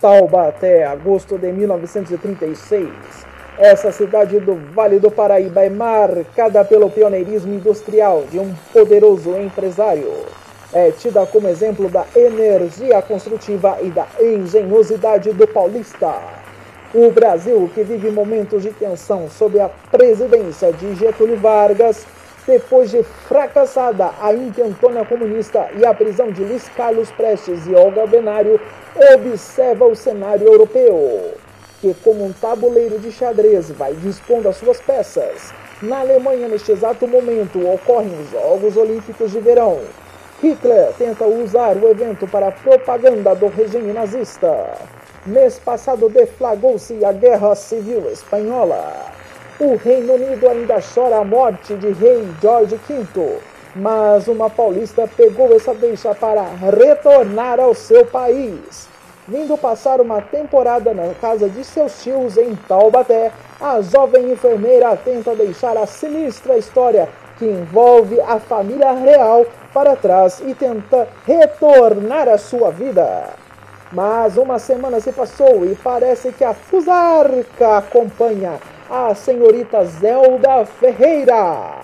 Taubaté, agosto de 1936. Essa cidade do Vale do Paraíba é marcada pelo pioneirismo industrial de um poderoso empresário. É tida como exemplo da energia construtiva e da engenhosidade do paulista. O Brasil, que vive momentos de tensão sob a presidência de Getúlio Vargas, depois de fracassada a intentona comunista e a prisão de Luiz Carlos Prestes e Olga Benário, observa o cenário europeu, que como um tabuleiro de xadrez vai dispondo as suas peças. Na Alemanha, neste exato momento, ocorrem os Jogos Olímpicos de Verão. Hitler tenta usar o evento para a propaganda do regime nazista. Mês passado deflagrou-se a Guerra Civil Espanhola. O Reino Unido ainda chora a morte de rei George V, mas uma paulista pegou essa deixa para retornar ao seu país. Vindo passar uma temporada na casa de seus tios em Taubaté, a jovem enfermeira tenta deixar a sinistra história que envolve a família real para trás e tenta retornar à sua vida. Mas uma semana se passou e parece que a Fusarca acompanha a senhorita Zelda Ferreira.